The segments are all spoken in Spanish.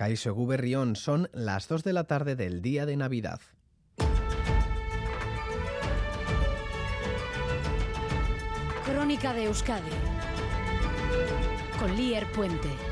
Caixo Guberrión son las 2 de la tarde del día de Navidad. Crónica de Euskadi con Lier Puente.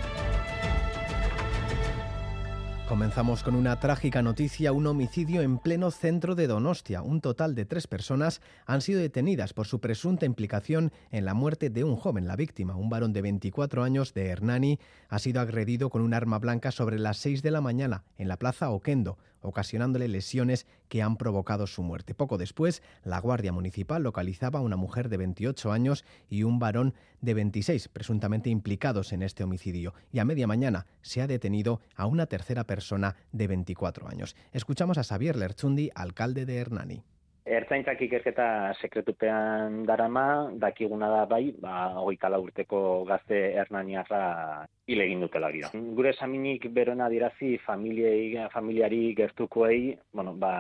Comenzamos con una trágica noticia, un homicidio en pleno centro de Donostia. Un total de tres personas han sido detenidas por su presunta implicación en la muerte de un joven. La víctima, un varón de 24 años de Hernani, ha sido agredido con un arma blanca sobre las 6 de la mañana en la plaza Oquendo, ocasionándole lesiones que han provocado su muerte. Poco después, la Guardia Municipal localizaba a una mujer de 28 años y un varón de 26, presuntamente implicados en este homicidio. Y a media mañana se ha detenido a una tercera persona de 24 años. Escuchamos a Xavier Lerchundi, alcalde de Hernani. Ertzaintzak ikerketa sekretupean darama, dakiguna da bai, ba, hogeita urteko gazte hernaniarra hile egin dutela gira. Gure esaminik berona dirazi familiei, familiari gertukoei, bueno, ba,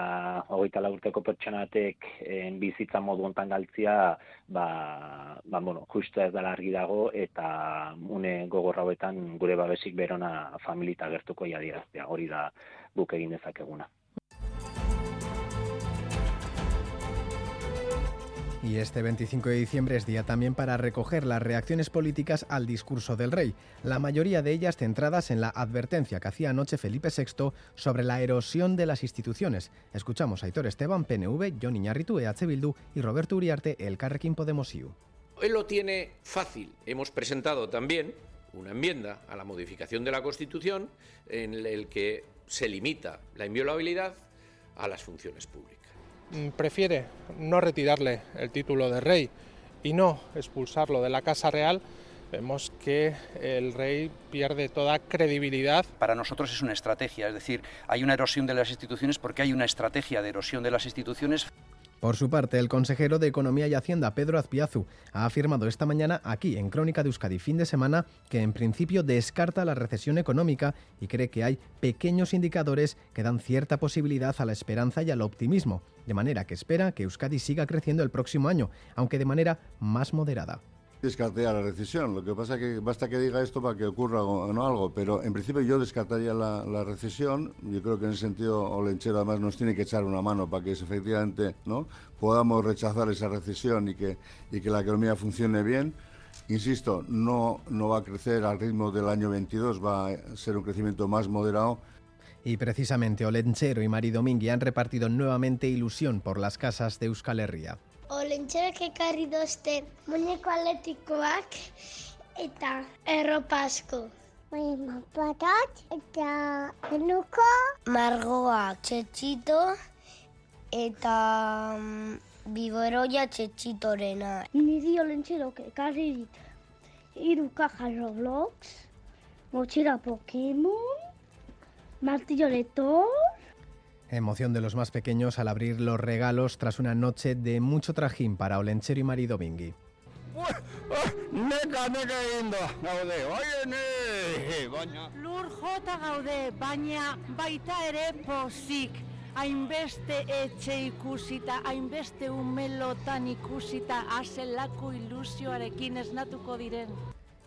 hogeita urteko pertsonatek en, bizitza modu ontan galtzia, ba, ba, bueno, justu ez dela argi dago, eta une gogorra hauetan gure babesik berona familita gertuko diraztea, hori da buk egin dezakeguna. Y este 25 de diciembre es día también para recoger las reacciones políticas al discurso del rey, la mayoría de ellas centradas en la advertencia que hacía anoche Felipe VI sobre la erosión de las instituciones. Escuchamos a Aitor Esteban, PNV, John Iñarritu, EH Bildu y Roberto Uriarte, el Carrequín Podemosiu. Él lo tiene fácil. Hemos presentado también una enmienda a la modificación de la Constitución en el que se limita la inviolabilidad a las funciones públicas. Mm, prefiere no retirarle el título de rey y no expulsarlo de la Casa Real, vemos que el rey pierde toda credibilidad. Para nosotros es una estrategia, es decir, hay una erosión de las instituciones porque hay una estrategia de erosión de las instituciones. Por su parte, el consejero de Economía y Hacienda, Pedro Azpiazu, ha afirmado esta mañana aquí en Crónica de Euskadi fin de semana que en principio descarta la recesión económica y cree que hay pequeños indicadores que dan cierta posibilidad a la esperanza y al optimismo, de manera que espera que Euskadi siga creciendo el próximo año, aunque de manera más moderada descartaría la recesión. Lo que pasa es que basta que diga esto para que ocurra o no algo, pero en principio yo descartaría la, recesión. Yo creo que en ese sentido Olenchero además nos tiene que echar una mano para que efectivamente no podamos rechazar esa recesión y que, y que la economía funcione bien. Insisto, no, no va a crecer al ritmo del año 22, va a ser un crecimiento más moderado. Y precisamente Olenchero y Mari Domingui han repartido nuevamente ilusión por las casas de Euskal Herria. Olentxerak ekarri dozte muñeko atletikoak eta erropa asko. Bai, mapatak eta genuko. Margoak txetxito eta um, biberoia txetxitorena. Niri olentxerok ekarri dit. Iru kaja Roblox, motxera Pokemon, martillo letor, Emoción de los más pequeños al abrir los regalos tras una noche de mucho trajín para Olenchero y Marido Bingui. Neka, neka egin da, gaude, oiene, baina... Lur jota gaude, baina baita ere pozik. Hainbeste etxe ikusita, hainbeste umelotan ikusita, azelako ilusioarekin esnatuko diren.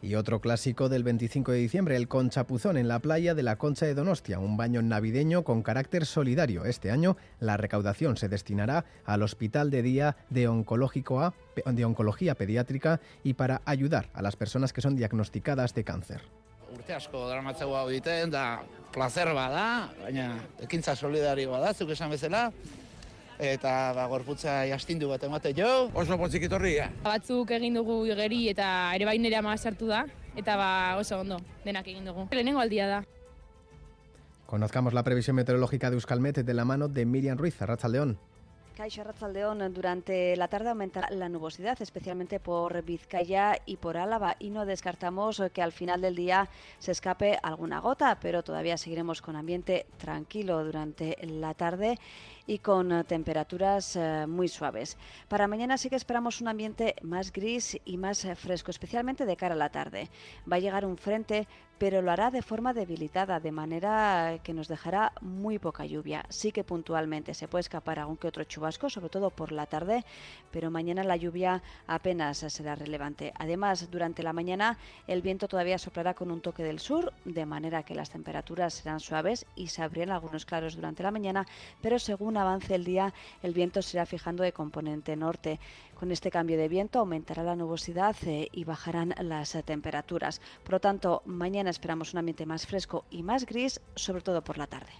Y otro clásico del 25 de diciembre, el conchapuzón en la playa de la Concha de Donostia, un baño navideño con carácter solidario. Este año la recaudación se destinará al Hospital de Día de, Oncología Pediátrica y para ayudar a las personas que son diagnosticadas de cáncer. Urte asko daramatzegu placer bada, baina ekintza solidario bada, zuk eta ba, gorputza jastindu bat emate jo. Oso potzik itorri, eh? Batzuk egin dugu igeri eta ere bain ere ama sartu da, eta ba oso ondo, denak egin dugu. Lehenengo aldia da. Conozcamos la previsión meteorológica de Euskalmet de la mano de Miriam Ruiz, León. Caixa Ratzaldeón, durante la tarde aumentará la nubosidad, especialmente por Vizcaya y por Álava, y no descartamos que al final del día se escape alguna gota, pero todavía seguiremos con ambiente tranquilo durante la tarde y con temperaturas eh, muy suaves. Para mañana sí que esperamos un ambiente más gris y más fresco, especialmente de cara a la tarde. Va a llegar un frente pero lo hará de forma debilitada, de manera que nos dejará muy poca lluvia. Sí que puntualmente se puede escapar algún que otro chubasco, sobre todo por la tarde, pero mañana la lluvia apenas será relevante. Además, durante la mañana el viento todavía soplará con un toque del sur, de manera que las temperaturas serán suaves y se abrirán algunos claros durante la mañana, pero según avance el día, el viento se irá fijando de componente norte. Con este cambio de viento aumentará la nubosidad eh, y bajarán las eh, temperaturas. Por lo tanto, mañana esperamos un ambiente más fresco y más gris, sobre todo por la tarde.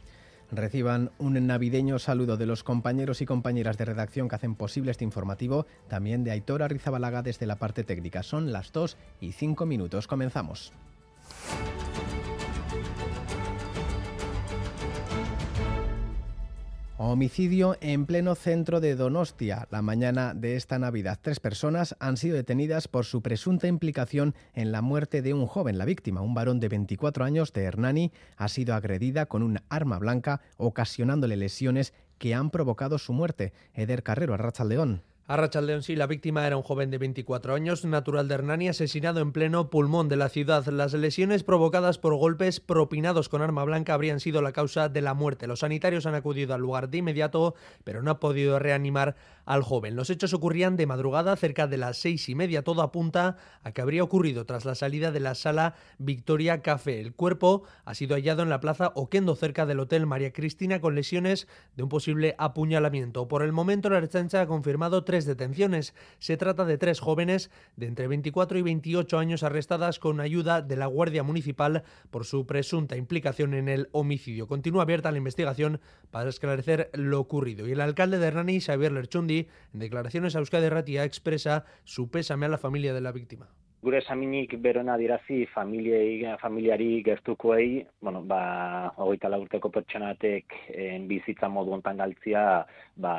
Reciban un navideño saludo de los compañeros y compañeras de redacción que hacen posible este informativo, también de Aitor Arrizabalaga desde la parte técnica. Son las 2 y 5 minutos. Comenzamos. Homicidio en pleno centro de Donostia. La mañana de esta Navidad, tres personas han sido detenidas por su presunta implicación en la muerte de un joven. La víctima, un varón de 24 años de Hernani, ha sido agredida con un arma blanca, ocasionándole lesiones que han provocado su muerte. Eder Carrero, León. A sí, la víctima era un joven de 24 años, natural de Hernani, asesinado en pleno pulmón de la ciudad. Las lesiones provocadas por golpes propinados con arma blanca habrían sido la causa de la muerte. Los sanitarios han acudido al lugar de inmediato, pero no han podido reanimar al joven. Los hechos ocurrían de madrugada, cerca de las seis y media. Todo apunta a que habría ocurrido tras la salida de la sala Victoria Café. El cuerpo ha sido hallado en la plaza Oquendo, cerca del Hotel María Cristina, con lesiones de un posible apuñalamiento. Por el momento, la Archancha ha confirmado tres detenciones. Se trata de tres jóvenes de entre 24 y 28 años arrestadas con ayuda de la Guardia Municipal por su presunta implicación en el homicidio. Continúa abierta la investigación para esclarecer lo ocurrido. Y el alcalde de Hernani, Xavier Lerchundi, en declaraciones a Euskadi Ratia, expresa su pésame a la familia de la víctima. gure esaminik berona dirazi familiei, familiari gertukoei, bueno, ba, hogeita urteko pertsonatek en, bizitza modu ontan galtzia, ba,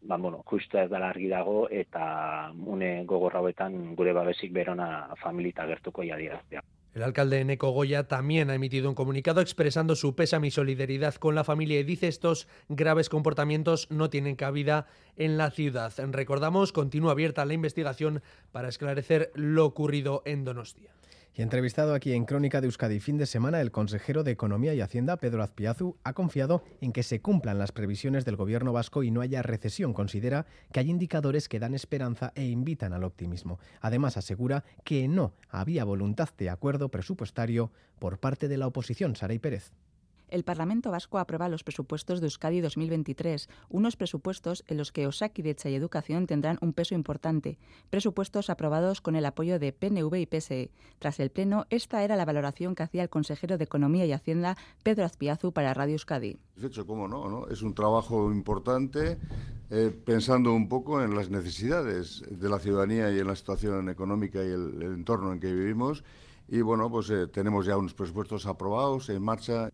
ba, bueno, justu ez dela argi dago, eta une gogorra gure babesik berona familita gertukoia dirazia. El alcalde Neco Goya también ha emitido un comunicado expresando su pésame y solidaridad con la familia y dice estos graves comportamientos no tienen cabida en la ciudad. Recordamos, continúa abierta la investigación para esclarecer lo ocurrido en Donostia. Y entrevistado aquí en Crónica de Euskadi fin de semana, el consejero de Economía y Hacienda, Pedro Azpiazu, ha confiado en que se cumplan las previsiones del gobierno vasco y no haya recesión. Considera que hay indicadores que dan esperanza e invitan al optimismo. Además, asegura que no había voluntad de acuerdo presupuestario por parte de la oposición. Saray Pérez el Parlamento Vasco aprueba los presupuestos de Euskadi 2023, unos presupuestos en los que Osakidecha y Educación tendrán un peso importante, presupuestos aprobados con el apoyo de PNV y PSE. Tras el Pleno, esta era la valoración que hacía el consejero de Economía y Hacienda, Pedro Azpiazu, para Radio Euskadi. hecho, cómo no, ¿no? Es un trabajo importante eh, pensando un poco en las necesidades de la ciudadanía y en la situación económica y el, entorno en que vivimos. Y bueno, pues eh, tenemos ya unos presupuestos aprobados en marcha.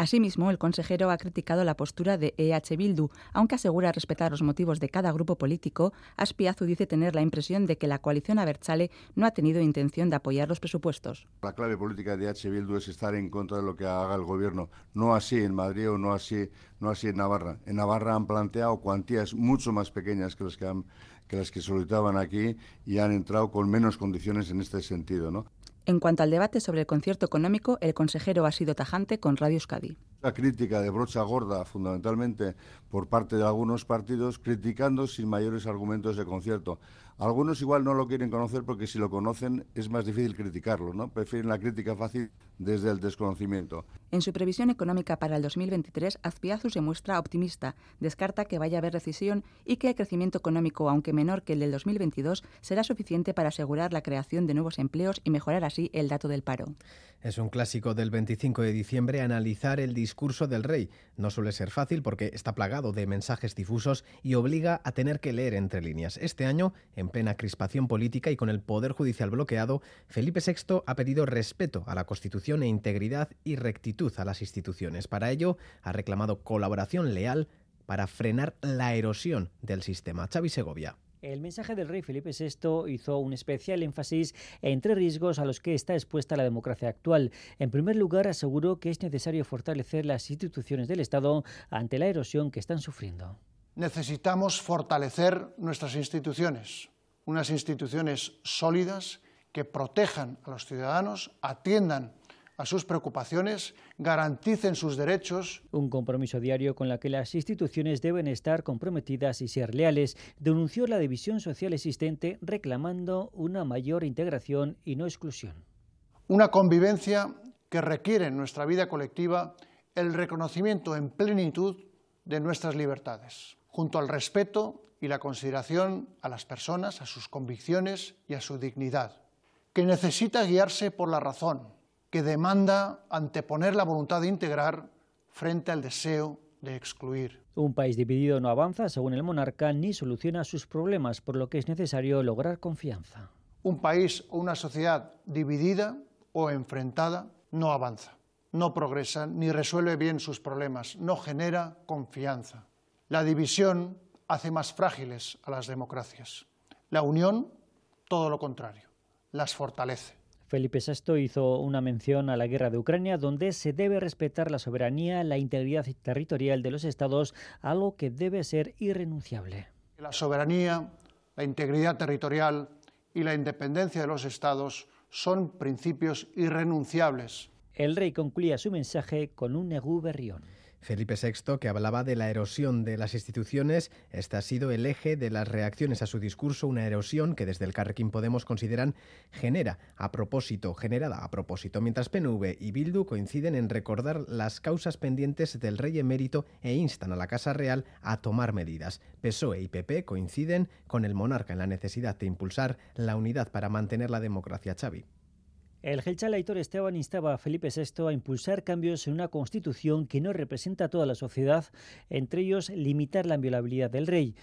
Asimismo, el consejero ha criticado la postura de EH Bildu, aunque asegura respetar los motivos de cada grupo político. Aspiazu dice tener la impresión de que la coalición Abertzale no ha tenido intención de apoyar los presupuestos. La clave política de EH Bildu es estar en contra de lo que haga el gobierno, no así en Madrid o no así, no así en Navarra. En Navarra han planteado cuantías mucho más pequeñas que las que que las que solicitaban aquí y han entrado con menos condiciones en este sentido, ¿no? En cuanto al debate sobre el concierto económico, el consejero ha sido tajante con Radio Euskadi. La crítica de brocha gorda, fundamentalmente por parte de algunos partidos, criticando sin mayores argumentos de concierto. Algunos igual no lo quieren conocer porque si lo conocen es más difícil criticarlo, ¿no? Prefieren la crítica fácil desde el desconocimiento. En su previsión económica para el 2023, Azpiazu se muestra optimista, descarta que vaya a haber recesión y que el crecimiento económico, aunque menor que el del 2022, será suficiente para asegurar la creación de nuevos empleos y mejorar así el dato del paro. Es un clásico del 25 de diciembre analizar el discurso del rey. No suele ser fácil porque está plagado de mensajes difusos y obliga a tener que leer entre líneas. Este año, en plena crispación política y con el Poder Judicial bloqueado, Felipe VI ha pedido respeto a la Constitución e integridad y rectitud a las instituciones. Para ello, ha reclamado colaboración leal para frenar la erosión del sistema. Xavi Segovia. El mensaje del rey Felipe VI hizo un especial énfasis en tres riesgos a los que está expuesta la democracia actual. En primer lugar, aseguró que es necesario fortalecer las instituciones del Estado ante la erosión que están sufriendo. Necesitamos fortalecer nuestras instituciones, unas instituciones sólidas que protejan a los ciudadanos, atiendan a sus preocupaciones, garanticen sus derechos. Un compromiso diario con el que las instituciones deben estar comprometidas y ser leales, denunció la división social existente reclamando una mayor integración y no exclusión. Una convivencia que requiere en nuestra vida colectiva el reconocimiento en plenitud de nuestras libertades, junto al respeto y la consideración a las personas, a sus convicciones y a su dignidad, que necesita guiarse por la razón, que demanda anteponer la voluntad de integrar frente al deseo de excluir. Un país dividido no avanza, según el monarca, ni soluciona sus problemas, por lo que es necesario lograr confianza. Un país o una sociedad dividida o enfrentada no avanza, no progresa ni resuelve bien sus problemas, no genera confianza. La división hace más frágiles a las democracias. La unión, todo lo contrario, las fortalece. Felipe VI hizo una mención a la guerra de Ucrania, donde se debe respetar la soberanía, la integridad territorial de los estados, algo que debe ser irrenunciable. La soberanía, la integridad territorial y la independencia de los estados son principios irrenunciables. El rey concluía su mensaje con un negú berrión. Felipe VI, que hablaba de la erosión de las instituciones, este ha sido el eje de las reacciones a su discurso, una erosión que desde el Carrequín Podemos consideran genera a propósito, generada a propósito, mientras PNV y Bildu coinciden en recordar las causas pendientes del rey emérito e instan a la Casa Real a tomar medidas. PSOE y PP coinciden con el monarca en la necesidad de impulsar la unidad para mantener la democracia, Xavi. El Gelchal Aitor Esteban instaba a Felipe VI a impulsar cambios en una constitución que no representa a toda la sociedad, entre ellos limitar la inviolabilidad del rey.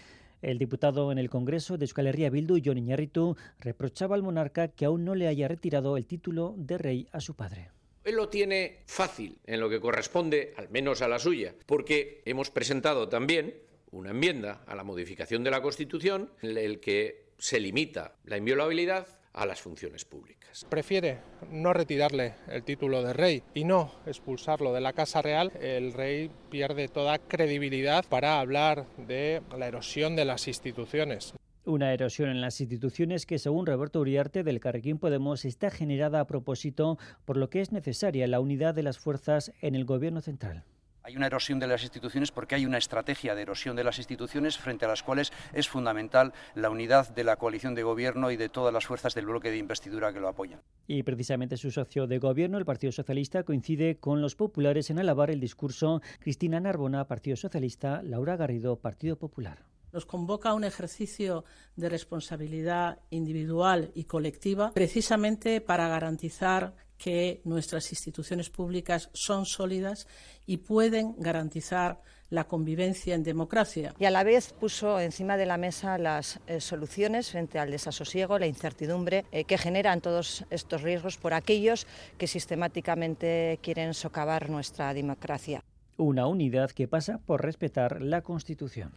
El diputado en el Congreso de Euskal Herria Bildu, Jon Iñarritu, reprochaba al monarca que aún no le haya retirado el título de rey a su padre. Él lo tiene fácil en lo que corresponde, al menos a la suya, porque hemos presentado también una enmienda a la modificación de la Constitución en el que se limita la inviolabilidad a las funciones públicas. Prefiere no retirarle el título de rey y no expulsarlo de la Casa Real. El rey pierde toda credibilidad para hablar de la erosión de las instituciones. Una erosión en las instituciones que, según Roberto Uriarte del Carrequín Podemos, está generada a propósito, por lo que es necesaria la unidad de las fuerzas en el gobierno central. Hay una erosión de las instituciones porque hay una estrategia de erosión de las instituciones frente a las cuales es fundamental la unidad de la coalición de gobierno y de todas las fuerzas del bloque de investidura que lo apoyan. Y precisamente su socio de gobierno, el Partido Socialista, coincide con los populares en alabar el discurso. Cristina Narbona, Partido Socialista, Laura Garrido, Partido Popular. Nos convoca a un ejercicio de responsabilidad individual y colectiva precisamente para garantizar que nuestras instituciones públicas son sólidas y pueden garantizar la convivencia en democracia. Y a la vez puso encima de la mesa las eh, soluciones frente al desasosiego, la incertidumbre eh, que generan todos estos riesgos por aquellos que sistemáticamente quieren socavar nuestra democracia. Una unidad que pasa por respetar la Constitución.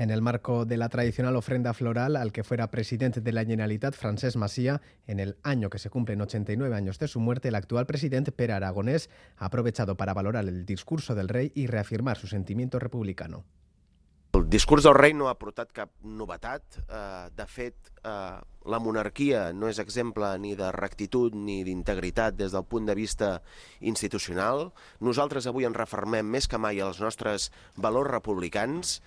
En el marco de la tradicional ofrenda floral al que fuera presidente de la Generalitat, Francesc Masía, en el año que se cumplen 89 años de su muerte, el actual presidente Pere Aragonés ha aprovechado para valorar el discurso del rey y reafirmar su sentimiento republicano. El discurs del rei no ha portat cap novetat. Eh, de fet, eh, la monarquia no és exemple ni de rectitud ni d'integritat des del punt de vista institucional. Nosaltres avui ens refermem més que mai als nostres valors republicans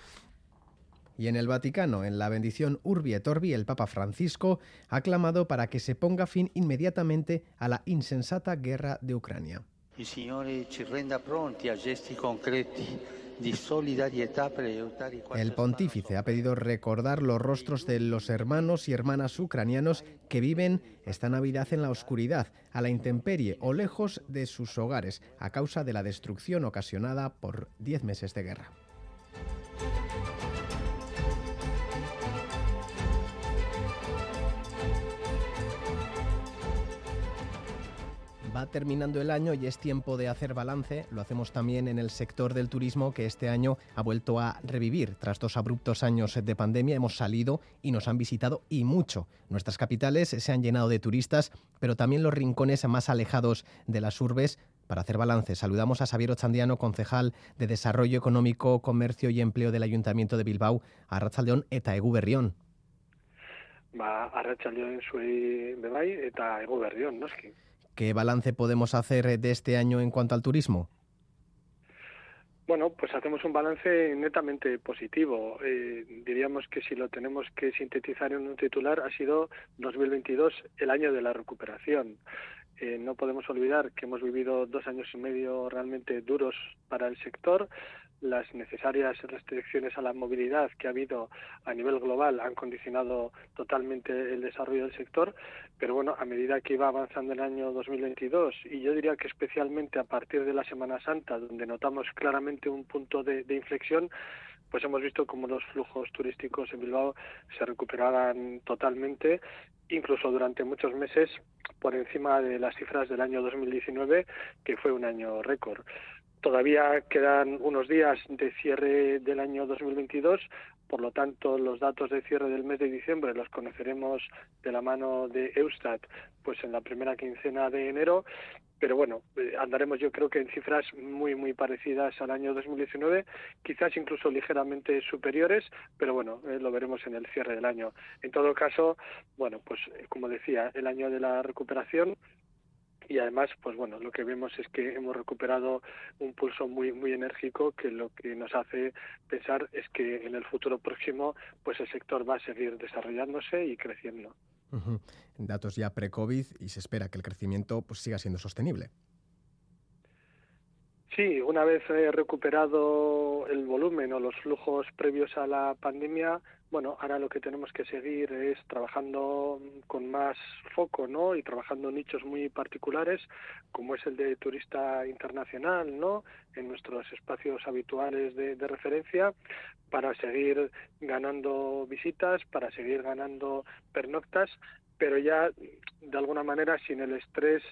y en el Vaticano, en la bendición Urbi et Orbi, el Papa Francisco ha clamado para que se ponga fin inmediatamente a la insensata guerra de Ucrania. El Signore ci renda pronti a gesti concreti di solidarietà per aiutare El pontífice ha pedido recordar los rostros de los hermanos y hermanas ucranianos que viven esta Navidad en la oscuridad, a la intemperie o lejos de sus hogares a causa de la destrucción ocasionada por diez meses de guerra. Terminando el año y es tiempo de hacer balance. Lo hacemos también en el sector del turismo que este año ha vuelto a revivir. Tras dos abruptos años de pandemia hemos salido y nos han visitado y mucho. Nuestras capitales se han llenado de turistas, pero también los rincones más alejados de las urbes para hacer balance, saludamos a Xavier Ochandiano, concejal de Desarrollo Económico, Comercio y Empleo del Ayuntamiento de Bilbao, a Ratzaldeón eta Egu Berrión. Ba, Arratsaldeon zuei bebai eta Egu Berrión, noski. ¿Qué balance podemos hacer de este año en cuanto al turismo? Bueno, pues hacemos un balance netamente positivo. Eh, diríamos que si lo tenemos que sintetizar en un titular, ha sido 2022 el año de la recuperación. Eh, no podemos olvidar que hemos vivido dos años y medio realmente duros para el sector, las necesarias restricciones a la movilidad que ha habido a nivel global han condicionado totalmente el desarrollo del sector, pero bueno, a medida que iba avanzando el año 2022 y yo diría que especialmente a partir de la Semana Santa, donde notamos claramente un punto de, inflexión, pues hemos visto cómo los flujos turísticos en Bilbao se recuperaban totalmente, incluso durante muchos meses por encima de las cifras del año 2019, que fue un año récord. Todavía quedan unos días de cierre del año 2022, por lo tanto los datos de cierre del mes de diciembre los conoceremos de la mano de Eustat pues en la primera quincena de enero, pero bueno, eh, andaremos yo creo que en cifras muy muy parecidas al año 2019, quizás incluso ligeramente superiores, pero bueno, eh, lo veremos en el cierre del año. En todo caso, bueno, pues eh, como decía, el año de la recuperación y además pues bueno lo que vemos es que hemos recuperado un pulso muy muy enérgico que lo que nos hace pensar es que en el futuro próximo pues el sector va a seguir desarrollándose y creciendo. Datos ya pre-covid y se espera que el crecimiento pues siga siendo sostenible. Sí, una vez recuperado el volumen o los flujos previos a la pandemia, bueno, ahora lo que tenemos que seguir es trabajando con más foco, ¿no? Y trabajando nichos muy particulares, como es el de turista internacional, ¿no? En nuestros espacios habituales de, de referencia, para seguir ganando visitas, para seguir ganando pernoctas, pero ya de alguna manera sin el estrés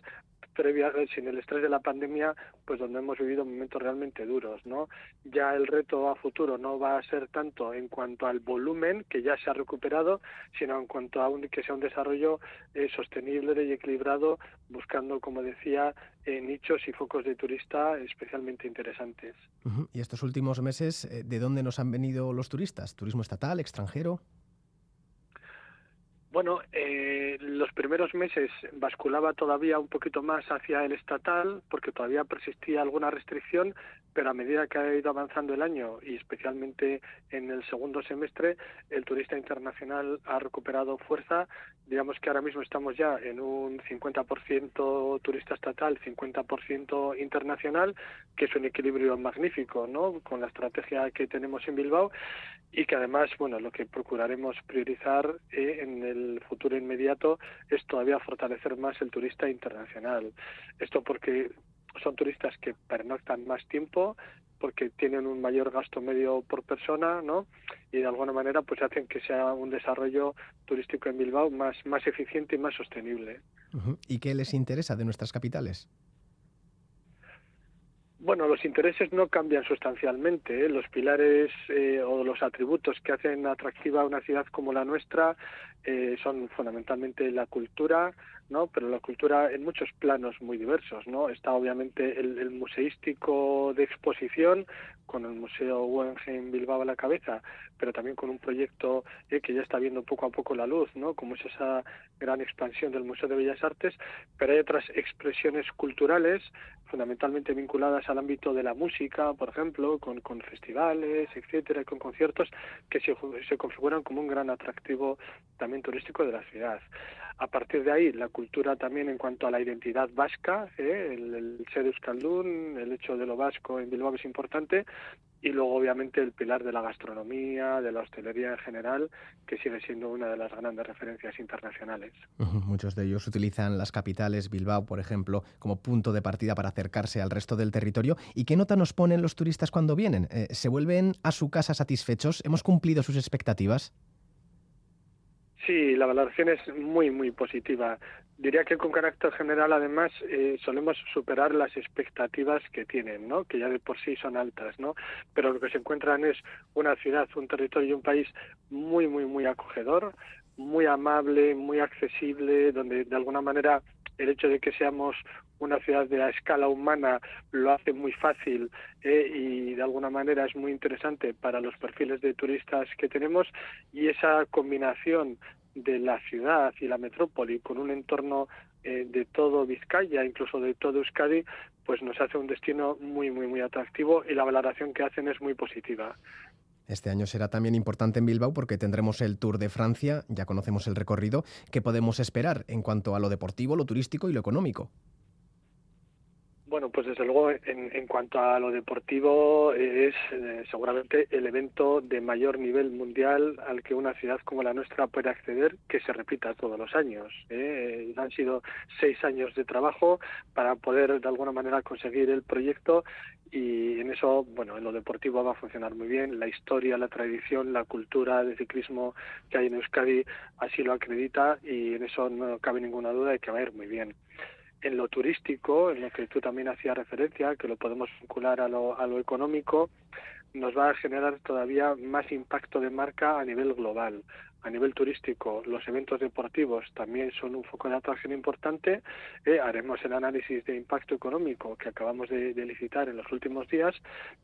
previa, eh, sin el estrés de la pandemia, pues donde hemos vivido momentos realmente duros, ¿no? Ya el reto a futuro no va a ser tanto en cuanto al volumen, que ya se ha recuperado, sino en cuanto a un, que sea un desarrollo eh, sostenible y equilibrado, buscando, como decía, eh, nichos y focos de turista especialmente interesantes. ¿Y estos últimos meses, de dónde nos han venido los turistas? ¿Turismo estatal, extranjero? Bueno, eh, los primeros meses basculaba todavía un poquito más hacia el estatal porque todavía persistía alguna restricción, pero a medida que ha ido avanzando el año y especialmente en el segundo semestre, el turista internacional ha recuperado fuerza. Digamos que ahora mismo estamos ya en un 50% turista estatal, 50% internacional, que es un equilibrio magnífico, ¿no? Con la estrategia que tenemos en Bilbao y que además, bueno, lo que procuraremos priorizar eh, en el futuro inmediato es todavía fortalecer más el turista internacional. Esto porque son turistas que pernoctan más tiempo, porque tienen un mayor gasto medio por persona, ¿no? Y de alguna manera pues hacen que sea un desarrollo turístico en Bilbao más, más eficiente y más sostenible. ¿Y qué les interesa de nuestras capitales? Bueno, los intereses no cambian sustancialmente. ¿eh? Los pilares eh, o los atributos que hacen atractiva una ciudad como la nuestra eh, son fundamentalmente la cultura, ¿no? Pero la cultura en muchos planos muy diversos, ¿no? Está obviamente el, museístico de exposición con el Museo Guggenheim Bilbao a la cabeza, pero también con un proyecto eh, que ya está viendo poco a poco la luz, ¿no? Como es esa gran expansión del Museo de Bellas Artes, pero hay otras expresiones culturales fundamentalmente vinculadas al ámbito de la música, por ejemplo, con, con festivales, etcétera, con conciertos que se, se configuran como un gran atractivo también turístico de la ciudad. A partir de ahí, la cultura también en cuanto a la identidad vasca, ¿eh? el, el, ser euskaldun, el hecho de lo vasco en Bilbao es importante, y luego obviamente el pilar de la gastronomía, de la hostelería en general, que sigue siendo una de las grandes referencias internacionales. Muchos de ellos utilizan las capitales, Bilbao, por ejemplo, como punto de partida para acercarse al resto del territorio. ¿Y qué nota nos ponen los turistas cuando vienen? Eh, ¿Se vuelven a su casa satisfechos? ¿Hemos cumplido sus expectativas? Sí, la valoración es muy, muy positiva. Diría que con carácter general, además, eh, solemos superar las expectativas que tienen, ¿no? Que ya de por sí son altas, ¿no? Pero lo que se encuentran es una ciudad, un territorio y un país muy, muy, muy acogedor, muy amable, muy accesible, donde de alguna manera el hecho de que seamos una ciudad de la escala humana lo hace muy fácil eh, y de alguna manera es muy interesante para los perfiles de turistas que tenemos y esa combinación de la ciudad y la metrópoli con un entorno eh, de todo Vizcaya, incluso de todo Euskadi, pues nos hace un destino muy, muy, muy atractivo y la valoración que hacen es muy positiva. Este año será también importante en Bilbao porque tendremos el Tour de Francia, ya conocemos el recorrido. ¿Qué podemos esperar en cuanto a lo deportivo, lo turístico y lo económico? Bueno, pues desde luego en, en cuanto a lo deportivo es eh, seguramente el evento de mayor nivel mundial al que una ciudad como la nuestra puede acceder que se repita todos los años. ¿eh? Han sido seis años de trabajo para poder de alguna manera conseguir el proyecto y en eso, bueno, en lo deportivo va a funcionar muy bien. La historia, la tradición, la cultura de ciclismo que hay en Euskadi así lo acredita y en eso no cabe ninguna duda de que va a ir muy bien en lo turístico, en lo que tú también hacías referencia, que lo podemos vincular a lo, a lo económico, nos va a generar todavía más impacto de marca a nivel global a nivel turístico, los eventos deportivos también son un foco de atracción importante. Eh, haremos el análisis de impacto económico que acabamos de, licitar en los últimos días,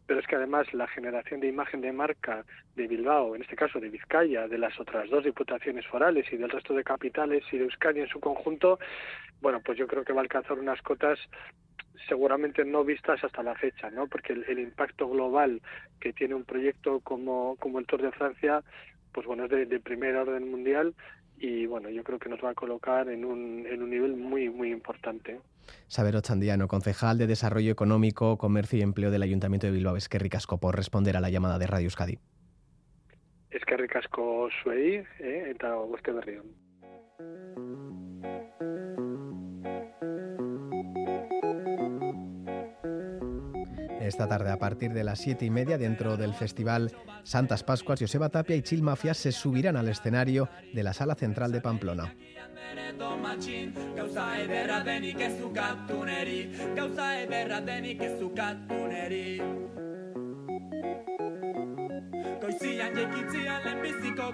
pero es que además la generación de imagen de marca de Bilbao, en este caso de Vizcaya, de las otras dos diputaciones forales y del resto de capitales y de Euskadi en su conjunto, bueno, pues yo creo que va a alcanzar unas cotas seguramente no vistas hasta la fecha, ¿no? Porque el, el, impacto global que tiene un proyecto como, como el Tour de Francia pues bueno, es de, primer orden mundial y bueno, yo creo que nos va a colocar en un, en un nivel muy, muy importante. Saber Ochandiano, concejal de Desarrollo Económico, Comercio y Empleo del Ayuntamiento de Bilbao. Es que ricasco por responder a la llamada de Radio Euskadi. Es que ricasco suei, eh, eta de berrión. Esta tarde a partir de las siete y media dentro del festival Santas Pascuas, Joseba Tapia y Chil Mafia se subirán al escenario de la sala central de Pamplona.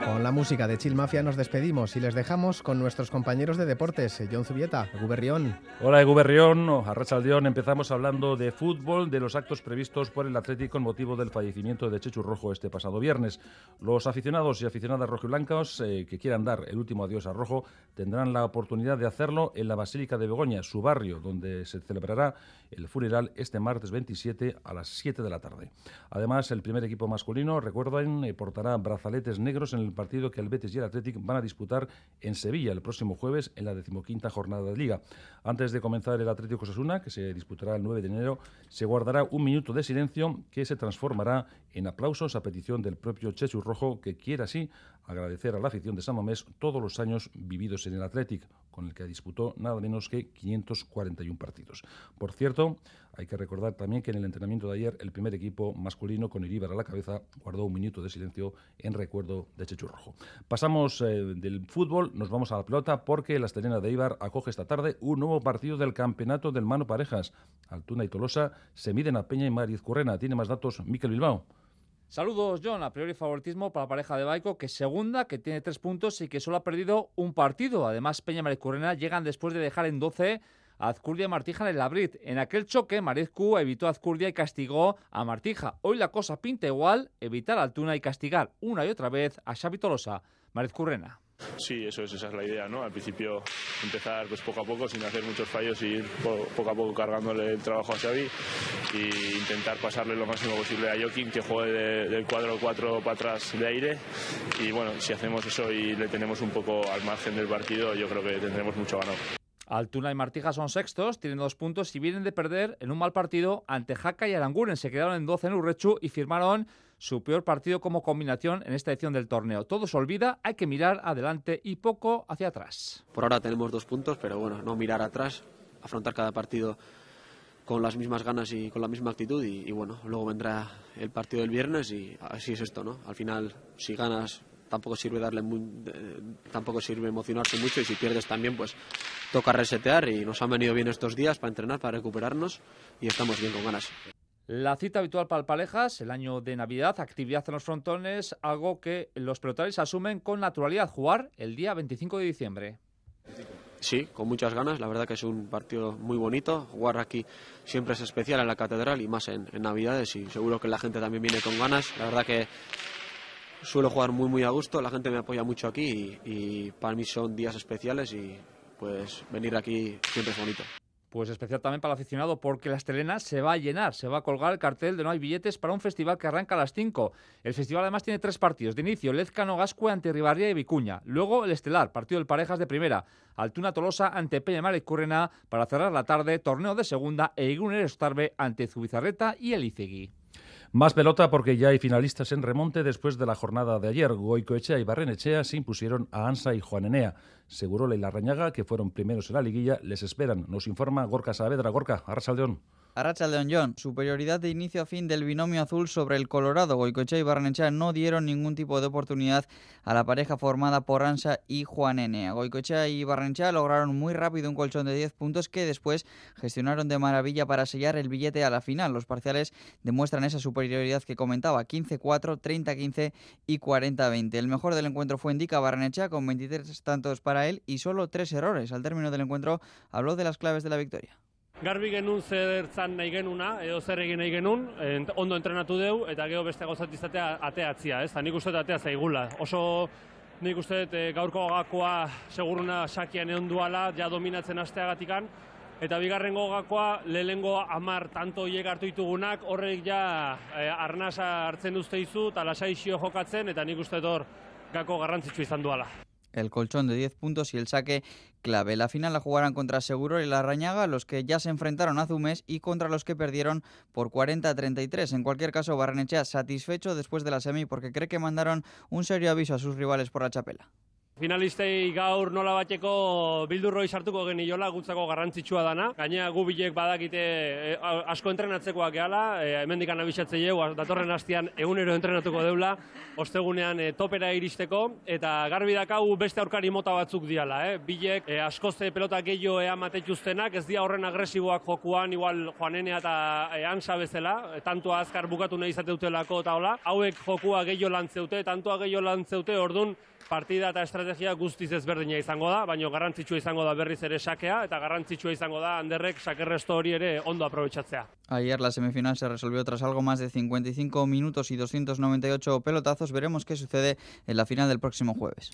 Con la música de Chill Mafia nos despedimos y les dejamos con nuestros compañeros de deportes. John Zubieta, Guberrión. Hola, Guberrión. A Rachaldeón empezamos hablando de fútbol, de los actos previstos por el Atlético con motivo del fallecimiento de Chechu Rojo este pasado viernes. Los aficionados y aficionadas rojiblancos eh, que quieran dar el último adiós a Rojo tendrán la oportunidad de hacerlo en la Basílica de Begoña, su barrio, donde se celebrará el funeral este martes 27 a las 7 de la tarde. Además, el primer equipo masculino, recuerden, eh, portará brazaletes negros en el partido que el Betis y el Athletic van a disputar en Sevilla el próximo jueves en la decimoquinta jornada de Liga. Antes de comenzar el Atlético Sasuna, que se disputará el 9 de enero, se guardará un minuto de silencio que se transformará en aplausos a petición del propio Chechu Rojo, que quiere así agradecer a la afición de San Mamés todos los años vividos en el Athletic, con el que disputó nada menos que 541 partidos. Por cierto, hay que recordar también que en el entrenamiento de ayer el primer equipo masculino con Iríbar a la cabeza guardó un minuto de silencio en recuerdo de Chechu Rojo. Pasamos eh, del fútbol, nos vamos a la pelota porque la Estelena de Ibar acoge esta tarde un nuevo partido del campeonato del Mano Parejas. Altuna y Tolosa se miden a Peña y Mariz Currena. Tiene más datos Miquel Bilbao. Saludos, John. A priori favoritismo para la pareja de Baico, que segunda, que tiene tres puntos y que solo ha perdido un partido. Además, Peña y llegan después de dejar en 12 a Azcurdia y Martija en el Labrit. En aquel choque, Marizcu evitó a Azcurdia y castigó a Martija. Hoy la cosa pinta igual, evitar a Altuna y castigar una y otra vez a Xavi Tolosa. Mariz Currena. Sí, eso es, esa es la idea, ¿no? Al principio empezar pues poco a poco, sin hacer muchos fallos y ir poco a poco cargándole el trabajo a Xavi e intentar pasarle lo máximo posible a Joaquín, que juegue del cuadro 4 para atrás de aire y bueno, si hacemos eso y le tenemos un poco al margen del partido, yo creo que tendremos mucho ganado. Altuna y Martija son sextos, tienen dos puntos y vienen de perder en un mal partido ante Jaca y Aranguren. Se quedaron en 12 en Urrechu y firmaron su peor partido como combinación en esta edición del torneo. Todo se olvida, hay que mirar adelante y poco hacia atrás. Por ahora tenemos dos puntos, pero bueno, no mirar atrás, afrontar cada partido con las mismas ganas y con la misma actitud y, bueno, luego vendrá el partido del viernes y así es esto, ¿no? Al final, si ganas tampoco sirve darle tampoco sirve emocionarse mucho y si pierdes también pues toca resetear y nos han venido bien estos días para entrenar, para recuperarnos y estamos bien con ganas. La cita habitual para el Palejas, el año de Navidad, actividad en los frontones, algo que los pelotaris asumen con naturalidad, jugar el día 25 de diciembre. Sí, con muchas ganas, la verdad que es un partido muy bonito, jugar aquí siempre es especial en la catedral y más en, Navidades y seguro que la gente también viene con ganas, la verdad que suelo jugar muy muy a gusto, la gente me apoya mucho aquí y, y para mí son días especiales y pues venir aquí siempre es bonito. Pues especial también para el aficionado porque la estelena se va a llenar, se va a colgar el cartel de no hay billetes para un festival que arranca a las 5. El festival además tiene tres partidos. De inicio, Lezcano Gascue ante Ribarría y Vicuña. Luego el estelar, partido del parejas de primera. Altuna Tolosa ante Peña Mar y Currena para cerrar la tarde, torneo de segunda e Iguner Estarbe ante Zubizarreta y Elicegui. Más pelota porque ya hay finalistas en remonte después de la jornada de ayer. Goicoechea y Barrenechea se impusieron a Ansa y Juanenea. Segurola y Larrañaga, que fueron primeros en la liguilla, les esperan. Nos informa Gorka Saavedra. Gorka, Arrachaldeón. Arracha León John, superioridad de inicio a fin del binomio azul sobre el Colorado. Goicoechea y Barrenechea no dieron ningún tipo de oportunidad a la pareja formada por Ansa y Juan Enea. Goicoechea y Barrenechea lograron muy rápido un colchón de 10 puntos que después gestionaron de maravilla para sellar el billete a la final. Los parciales demuestran esa superioridad que comentaba, 15-4, 30-15 y 40-20. El mejor del encuentro fue Indica Barrenechea con 23 tantos para él y solo 3 errores. Al término del encuentro habló de las claves de la victoria. Garbi genuen zer zan nahi genuna, edo zer egin nahi genuen, ent, ondo entrenatu deu, eta gero beste gozat izatea ateatzia, ez? Nik uste atea zaigula. Oso nik uste eh, gaurko gakoa seguruna sakian egon duala, ja dominatzen asteagatikan, eta bigarrengo gakoa lehengo amar tanto hiek hartu ditugunak, horrek ja eh, arnasa hartzen uste izu, eta lasaixio jokatzen, eta nik uste dut hor gako garrantzitsu izan duala. El colchón de 10 puntos y el saque clave. La final la jugarán contra Seguro y la Rañaga, los que ya se enfrentaron hace un mes y contra los que perdieron por 40-33. En cualquier caso, Barrenechea satisfecho después de la semi porque cree que mandaron un serio aviso a sus rivales por la chapela. Finalistei gaur nola bateko bildurroi sartuko geniola gutzako garrantzitsua dana. Gainea gu bilek badakite e, asko entrenatzekoak gehala, e, hemendik anabixatze jau, datorren hastian egunero entrenatuko deula, ostegunean e, topera iristeko, eta garbi dakau beste aurkari mota batzuk diala. Eh? Bilek e, askoze pelota gehiago ea matetuztenak, ez dia horren agresiboak jokuan, igual joanenea eta e, ansa bezala, tantua azkar bukatu nahi izateutelako eta hola. Hauek jokua gehiago lantzeute, tantua gehiago lantzeute, ordun partida eta estrategia guztiz ezberdina izango da, baina garrantzitsua izango da berriz ere sakea, eta garrantzitsua izango da handerrek sakerresto hori ere ondo aprobetsatzea. Ayer la semifinal se resolvió tras algo más de 55 minutos y 298 pelotazos. Veremos qué sucede en la final del próximo jueves.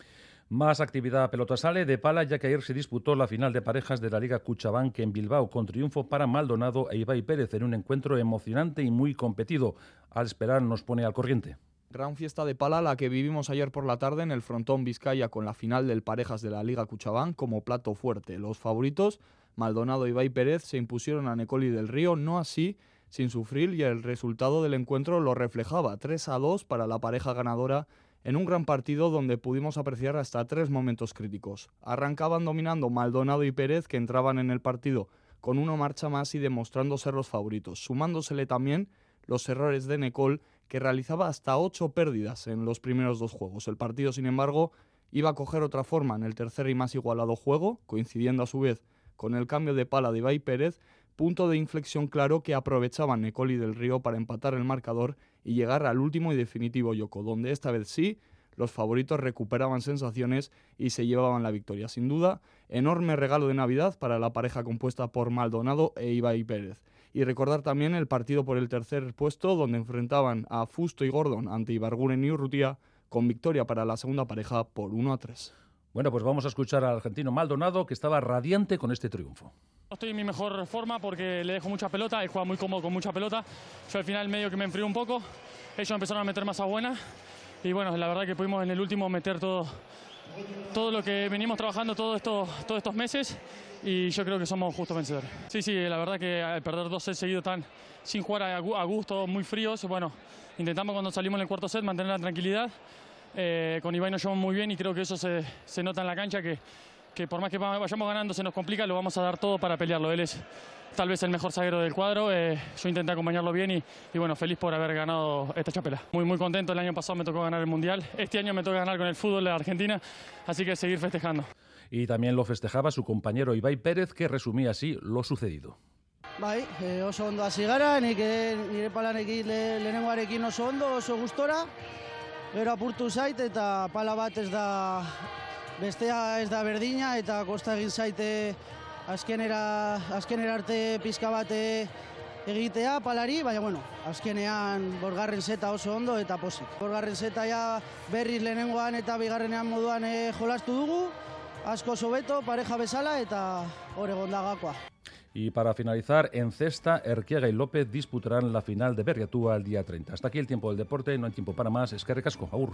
Más actividad pelota sale de pala, ya que ayer se disputó la final de parejas de la Liga Cuchabank en Bilbao, con triunfo para Maldonado e Ibai Pérez en un encuentro emocionante y muy competido. Al esperar nos pone al corriente. Gran fiesta de pala la que vivimos ayer por la tarde en el frontón Vizcaya con la final del parejas de la Liga Cuchabán como plato fuerte. Los favoritos, Maldonado y Ibai Pérez, se impusieron a Necoli del Río, no así sin sufrir y el resultado del encuentro lo reflejaba, 3 a 2 para la pareja ganadora en un gran partido donde pudimos apreciar hasta tres momentos críticos. Arrancaban dominando Maldonado y Pérez que entraban en el partido con una marcha más y demostrando ser los favoritos, sumándosele también los errores de Necol que realizaba hasta ocho pérdidas en los primeros dos juegos. El partido, sin embargo, iba a coger otra forma en el tercer y más igualado juego, coincidiendo a su vez con el cambio de pala de Ibai Pérez, punto de inflexión claro que aprovechaban Necoli del Río para empatar el marcador y llegar al último y definitivo Yoko, donde esta vez sí los favoritos recuperaban sensaciones y se llevaban la victoria. Sin duda, enorme regalo de Navidad para la pareja compuesta por Maldonado e Ibai Pérez. Y recordar también el partido por el tercer puesto, donde enfrentaban a Fusto y Gordon ante Ibarguren y Urrutia, con victoria para la segunda pareja por 1 a 3. Bueno, pues vamos a escuchar al argentino Maldonado, que estaba radiante con este triunfo. Estoy en mi mejor forma porque le dejo mucha pelota, él juega muy cómodo con mucha pelota. Yo al final medio que me enfrío un poco, ellos empezaron a meter más a buena y bueno, la verdad que pudimos en el último meter todo, todo lo que venimos trabajando todos estos, todos estos meses y yo creo que somos justos vencedores. Sí, sí, la verdad que al perder dos sets seguidos tan sin jugar a gusto, muy fríos, bueno, intentamos cuando salimos en el cuarto set mantener la tranquilidad. Eh, con Ibai nos llevamos muy bien y creo que eso se, se nota en la cancha, que, que por más que vayamos ganando se nos complica, lo vamos a dar todo para pelearlo. Él es tal vez el mejor zaguero del cuadro, eh, yo intenté acompañarlo bien y, y, bueno, feliz por haber ganado esta chapela. Muy, muy contento, el año pasado me tocó ganar el Mundial, este año me toca ganar con el fútbol de Argentina, así que seguir festejando. Y también lo festejaba su compañero Ibai Pérez, que resumía así lo sucedido. Bai, e, oso ondo hasi gara, nik e, nire palanekin le, lehenengoarekin oso ondo, oso gustora. Gero apurtu zait eta pala bat ez da bestea ez da berdina eta kosta egin zaite azkenera, azkenera arte pizka bat egitea palari, baina bueno, azkenean borgarren zeta oso ondo eta posik. Borgarren zeta ja berriz lehenengoan eta bigarrenean moduan e, jolastu dugu, asko sobeto, pareja bezala eta Oregon da gakoa. Y para finalizar, en cesta, Erquiega y López disputarán la final de Berriatúa el día 30. Hasta aquí el tiempo del deporte, no hay tiempo para más. Es que recasco, aur.